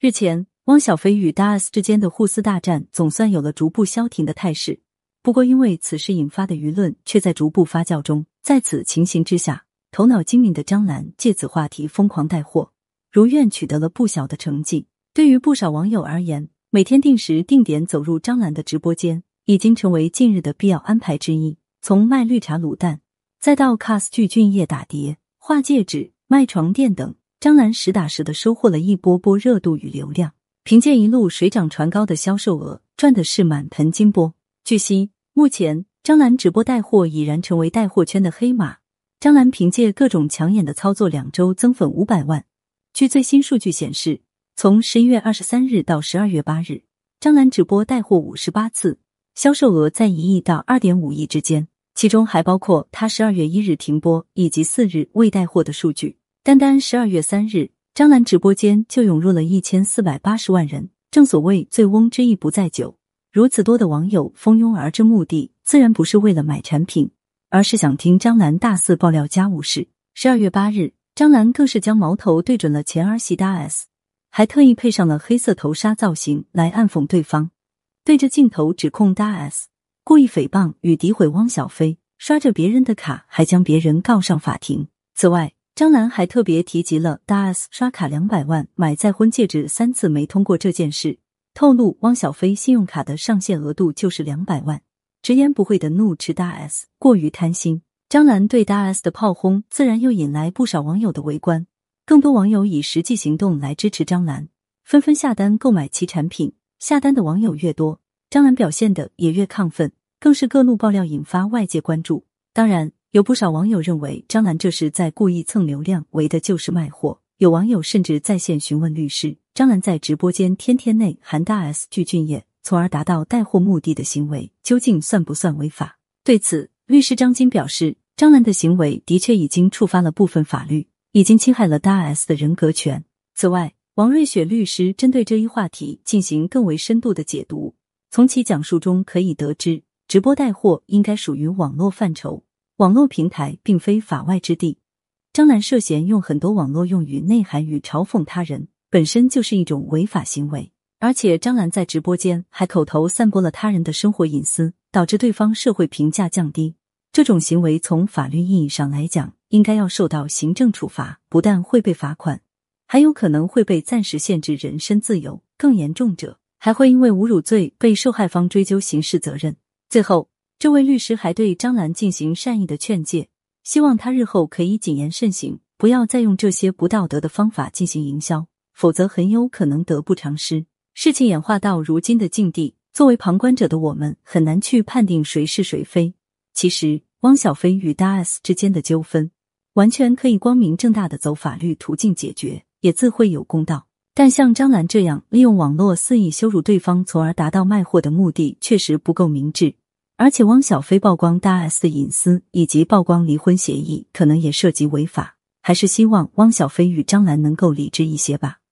日前，汪小菲与大 S 之间的互撕大战总算有了逐步消停的态势。不过，因为此事引发的舆论却在逐步发酵中。在此情形之下，头脑精明的张兰借此话题疯狂带货，如愿取得了不小的成绩。对于不少网友而言，每天定时定点走入张兰的直播间，已经成为近日的必要安排之一。从卖绿茶卤蛋，再到 cos 聚俊液打碟、画戒指、卖床垫等。张兰实打实的收获了一波波热度与流量，凭借一路水涨船高的销售额，赚的是满盆金钵。据悉，目前张兰直播带货已然成为带货圈的黑马。张兰凭借各种抢眼的操作，两周增粉五百万。据最新数据显示，从十一月二十三日到十二月八日，张兰直播带货五十八次，销售额在一亿到二点五亿之间，其中还包括她十二月一日停播以及四日未带货的数据。单单十二月三日，张兰直播间就涌入了一千四百八十万人。正所谓醉翁之意不在酒，如此多的网友蜂拥而至，目的自然不是为了买产品，而是想听张兰大肆爆料家务事。十二月八日，张兰更是将矛头对准了前儿媳大 S，还特意配上了黑色头纱造型来暗讽对方，对着镜头指控大 S 故意诽谤与诋毁汪小菲，刷着别人的卡还将别人告上法庭。此外，张兰还特别提及了大 S 刷卡两百万买再婚戒指三次没通过这件事，透露汪小菲信用卡的上限额度就是两百万，直言不讳的怒斥大 S 过于贪心。张兰对大 S 的炮轰，自然又引来不少网友的围观，更多网友以实际行动来支持张兰，纷纷下单购买其产品。下单的网友越多，张兰表现的也越亢奋，更是各路爆料引发外界关注。当然。有不少网友认为张兰这是在故意蹭流量，为的就是卖货。有网友甚至在线询问律师：张兰在直播间天天内含大 S 聚俊液，从而达到带货目的的行为，究竟算不算违法？对此，律师张金表示，张兰的行为的确已经触发了部分法律，已经侵害了大 S 的人格权。此外，王瑞雪律师针对这一话题进行更为深度的解读，从其讲述中可以得知，直播带货应该属于网络范畴。网络平台并非法外之地，张兰涉嫌用很多网络用语内涵与嘲讽他人，本身就是一种违法行为。而且张兰在直播间还口头散播了他人的生活隐私，导致对方社会评价降低。这种行为从法律意义上来讲，应该要受到行政处罚，不但会被罚款，还有可能会被暂时限制人身自由。更严重者，还会因为侮辱罪被受害方追究刑事责任。最后。这位律师还对张兰进行善意的劝诫，希望他日后可以谨言慎行，不要再用这些不道德的方法进行营销，否则很有可能得不偿失。事情演化到如今的境地，作为旁观者的我们很难去判定谁是谁非。其实，汪小菲与大 S 之间的纠纷，完全可以光明正大的走法律途径解决，也自会有公道。但像张兰这样利用网络肆意羞辱对方，从而达到卖货的目的，确实不够明智。而且，汪小菲曝光大 S 的隐私以及曝光离婚协议，可能也涉及违法。还是希望汪小菲与张兰能够理智一些吧。